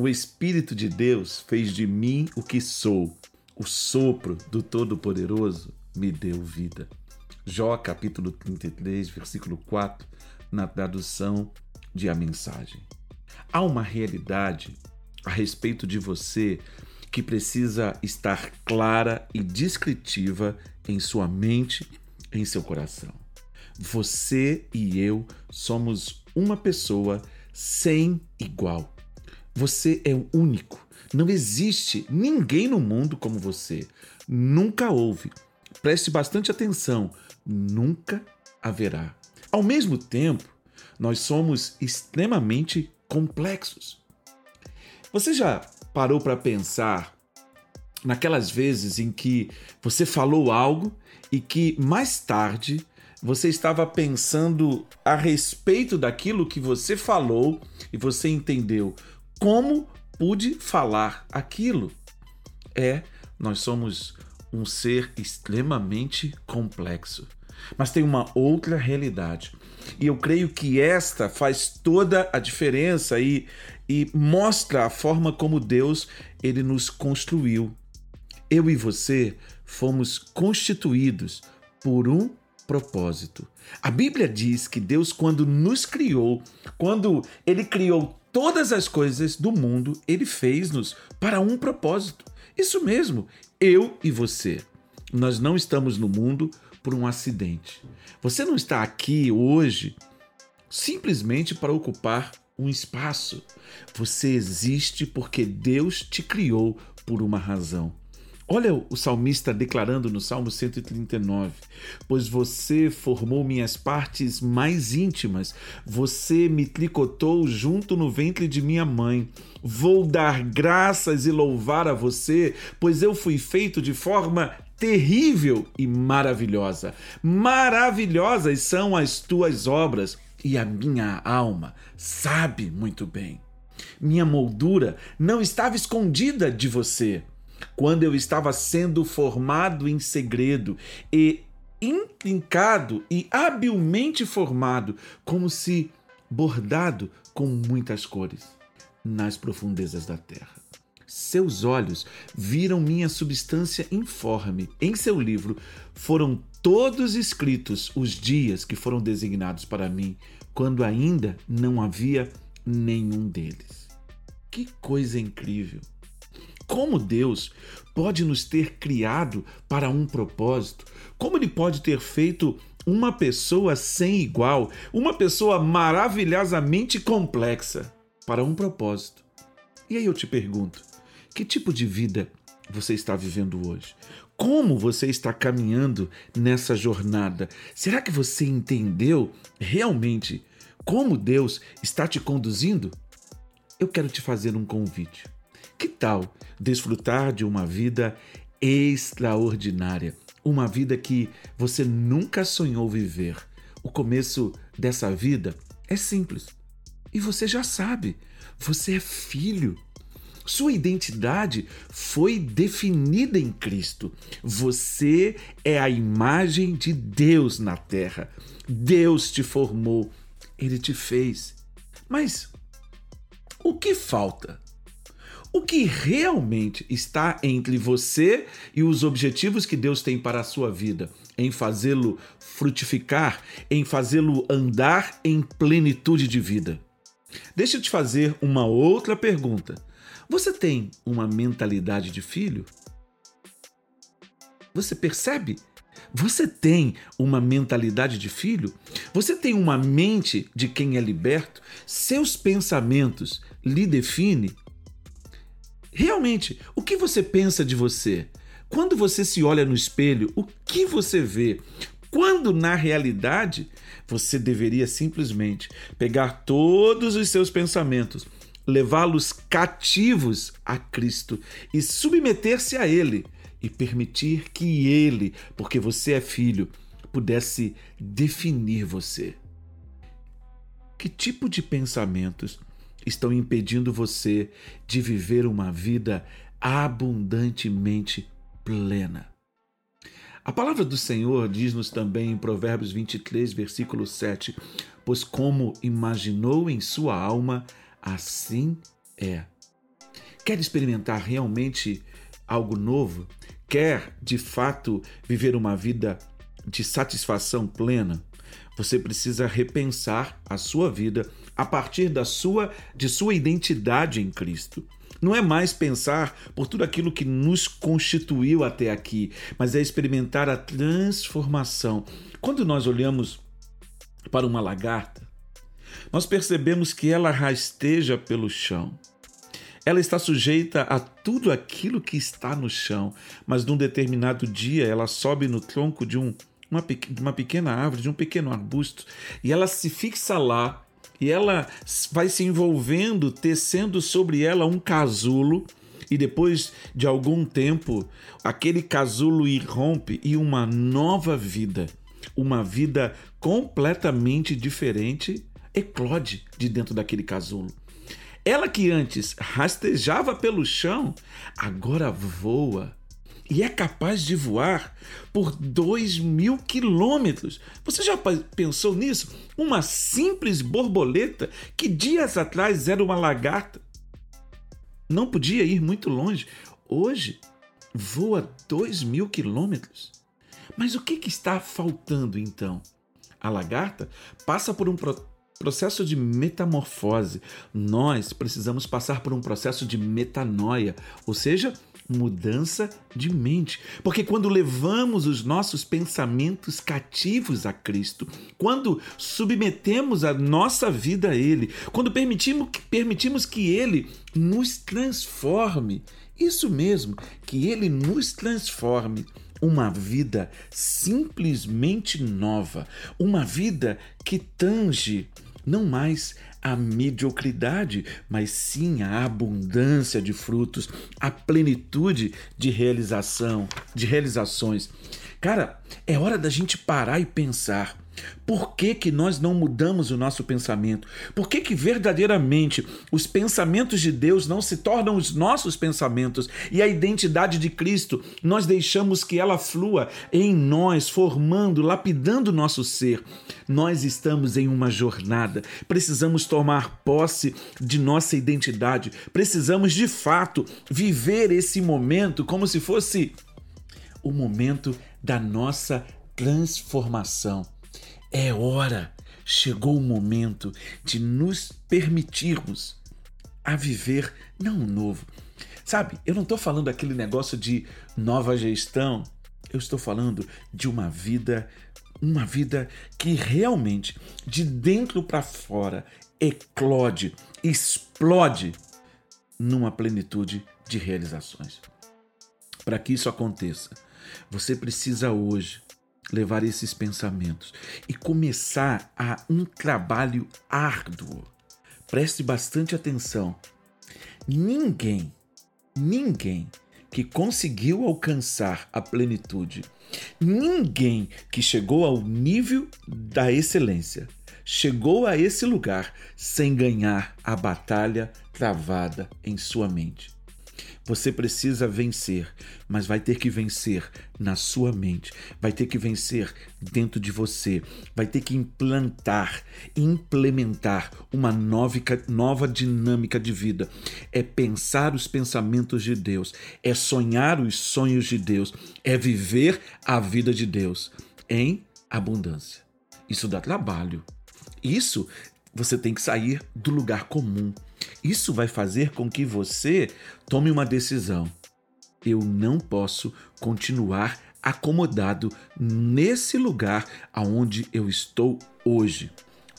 o Espírito de Deus fez de mim o que sou. O sopro do Todo-Poderoso me deu vida. Jó capítulo 33, versículo 4, na tradução de A Mensagem. Há uma realidade a respeito de você que precisa estar clara e descritiva em sua mente, em seu coração. Você e eu somos uma pessoa sem igual. Você é o único. Não existe ninguém no mundo como você. Nunca houve. Preste bastante atenção. Nunca haverá. Ao mesmo tempo, nós somos extremamente complexos. Você já parou para pensar naquelas vezes em que você falou algo e que mais tarde você estava pensando a respeito daquilo que você falou e você entendeu como pude falar aquilo? É, nós somos um ser extremamente complexo. Mas tem uma outra realidade. E eu creio que esta faz toda a diferença e, e mostra a forma como Deus ele nos construiu. Eu e você fomos constituídos por um propósito. A Bíblia diz que Deus, quando nos criou, quando Ele criou todas as coisas do mundo, Ele fez-nos para um propósito. Isso mesmo, eu e você. Nós não estamos no mundo por um acidente. Você não está aqui hoje simplesmente para ocupar um espaço. Você existe porque Deus te criou por uma razão. Olha o salmista declarando no Salmo 139: Pois você formou minhas partes mais íntimas, você me tricotou junto no ventre de minha mãe. Vou dar graças e louvar a você, pois eu fui feito de forma terrível e maravilhosa. Maravilhosas são as tuas obras, e a minha alma sabe muito bem. Minha moldura não estava escondida de você quando eu estava sendo formado em segredo e intrincado e habilmente formado, como se bordado com muitas cores nas profundezas da terra. Seus olhos viram minha substância informe. Em seu livro foram todos escritos os dias que foram designados para mim, quando ainda não havia nenhum deles. Que coisa incrível! Como Deus pode nos ter criado para um propósito, como Ele pode ter feito uma pessoa sem igual, uma pessoa maravilhosamente complexa para um propósito. E aí eu te pergunto: que tipo de vida você está vivendo hoje? Como você está caminhando nessa jornada? Será que você entendeu realmente como Deus está te conduzindo? Eu quero te fazer um convite. Tal desfrutar de uma vida extraordinária? Uma vida que você nunca sonhou viver. O começo dessa vida é simples. E você já sabe, você é filho. Sua identidade foi definida em Cristo. Você é a imagem de Deus na terra. Deus te formou, ele te fez. Mas o que falta? O que realmente está entre você e os objetivos que Deus tem para a sua vida, em fazê-lo frutificar, em fazê-lo andar em plenitude de vida. Deixa eu te fazer uma outra pergunta. Você tem uma mentalidade de filho? Você percebe? Você tem uma mentalidade de filho? Você tem uma mente de quem é liberto? Seus pensamentos lhe definem? Realmente, o que você pensa de você? Quando você se olha no espelho, o que você vê? Quando na realidade você deveria simplesmente pegar todos os seus pensamentos, levá-los cativos a Cristo e submeter-se a Ele e permitir que Ele, porque você é filho, pudesse definir você. Que tipo de pensamentos estão impedindo você de viver uma vida abundantemente plena. A palavra do Senhor diz-nos também em Provérbios 23, versículo 7: Pois como imaginou em sua alma, assim é. Quer experimentar realmente algo novo? Quer de fato viver uma vida de satisfação plena? Você precisa repensar a sua vida a partir da sua de sua identidade em Cristo. Não é mais pensar por tudo aquilo que nos constituiu até aqui, mas é experimentar a transformação. Quando nós olhamos para uma lagarta, nós percebemos que ela rasteja pelo chão. Ela está sujeita a tudo aquilo que está no chão, mas num determinado dia ela sobe no tronco de um, uma, uma pequena árvore, de um pequeno arbusto, e ela se fixa lá e ela vai se envolvendo, tecendo sobre ela um casulo. E depois de algum tempo, aquele casulo irrompe e uma nova vida, uma vida completamente diferente, eclode de dentro daquele casulo. Ela que antes rastejava pelo chão, agora voa e é capaz de voar por dois mil quilômetros. Você já pensou nisso? Uma simples borboleta que dias atrás era uma lagarta não podia ir muito longe, hoje voa dois mil quilômetros. Mas o que, que está faltando então? A lagarta passa por um pro processo de metamorfose. Nós precisamos passar por um processo de metanoia, ou seja, mudança de mente. Porque quando levamos os nossos pensamentos cativos a Cristo, quando submetemos a nossa vida a Ele, quando permitimos, permitimos que Ele nos transforme, isso mesmo, que Ele nos transforme uma vida simplesmente nova, uma vida que tange não mais a mediocridade, mas sim a abundância de frutos, a plenitude de realização, de realizações. Cara, é hora da gente parar e pensar por que, que nós não mudamos o nosso pensamento? Por que, que verdadeiramente os pensamentos de Deus não se tornam os nossos pensamentos e a identidade de Cristo nós deixamos que ela flua em nós, formando, lapidando o nosso ser? Nós estamos em uma jornada, precisamos tomar posse de nossa identidade, precisamos de fato viver esse momento como se fosse o momento da nossa transformação. É hora, chegou o momento de nos permitirmos a viver não novo. Sabe, eu não estou falando aquele negócio de nova gestão, eu estou falando de uma vida, uma vida que realmente, de dentro para fora, eclode, explode numa plenitude de realizações. Para que isso aconteça, você precisa hoje levar esses pensamentos e começar a um trabalho árduo. Preste bastante atenção. Ninguém, ninguém que conseguiu alcançar a plenitude, ninguém que chegou ao nível da excelência, chegou a esse lugar sem ganhar a batalha travada em sua mente. Você precisa vencer, mas vai ter que vencer na sua mente, vai ter que vencer dentro de você, vai ter que implantar, implementar uma nova, nova dinâmica de vida. É pensar os pensamentos de Deus, é sonhar os sonhos de Deus, é viver a vida de Deus em abundância. Isso dá trabalho. Isso você tem que sair do lugar comum. Isso vai fazer com que você tome uma decisão. Eu não posso continuar acomodado nesse lugar aonde eu estou hoje.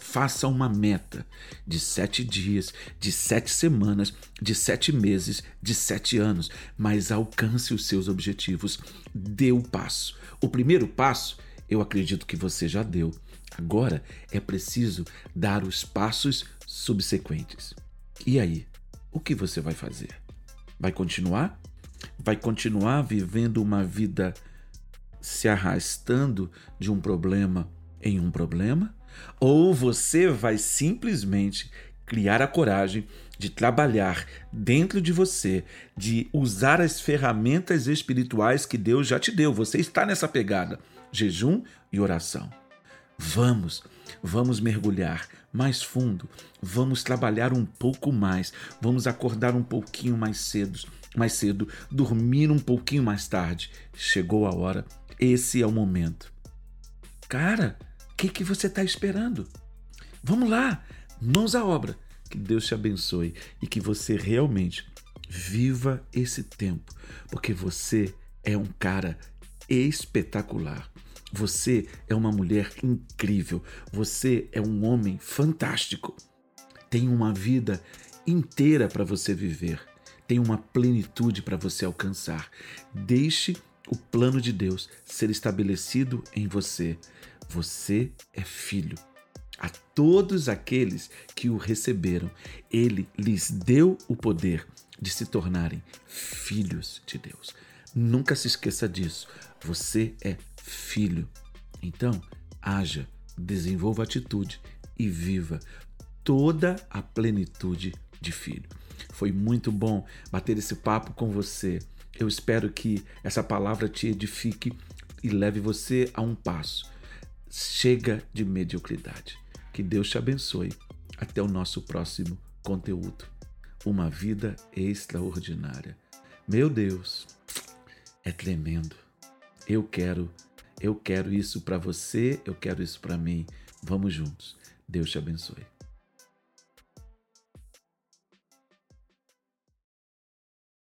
Faça uma meta de sete dias, de sete semanas, de sete meses, de sete anos, mas alcance os seus objetivos. Dê o passo. O primeiro passo, eu acredito que você já deu. Agora é preciso dar os passos subsequentes. E aí, o que você vai fazer? Vai continuar? Vai continuar vivendo uma vida se arrastando de um problema em um problema? Ou você vai simplesmente criar a coragem de trabalhar dentro de você, de usar as ferramentas espirituais que Deus já te deu? Você está nessa pegada: jejum e oração. Vamos, vamos mergulhar mais fundo, vamos trabalhar um pouco mais, vamos acordar um pouquinho mais cedo, mais cedo, dormir um pouquinho mais tarde. Chegou a hora, esse é o momento. Cara, o que, que você está esperando? Vamos lá, mãos à obra. Que Deus te abençoe e que você realmente viva esse tempo, porque você é um cara espetacular. Você é uma mulher incrível. Você é um homem fantástico. Tem uma vida inteira para você viver. Tem uma plenitude para você alcançar. Deixe o plano de Deus ser estabelecido em você. Você é filho. A todos aqueles que o receberam, ele lhes deu o poder de se tornarem filhos de Deus. Nunca se esqueça disso. Você é filho. Então, haja, desenvolva atitude e viva toda a plenitude de filho. Foi muito bom bater esse papo com você. Eu espero que essa palavra te edifique e leve você a um passo. Chega de mediocridade. Que Deus te abençoe. Até o nosso próximo conteúdo. Uma vida extraordinária. Meu Deus, é tremendo. Eu quero eu quero isso para você, eu quero isso para mim. Vamos juntos. Deus te abençoe.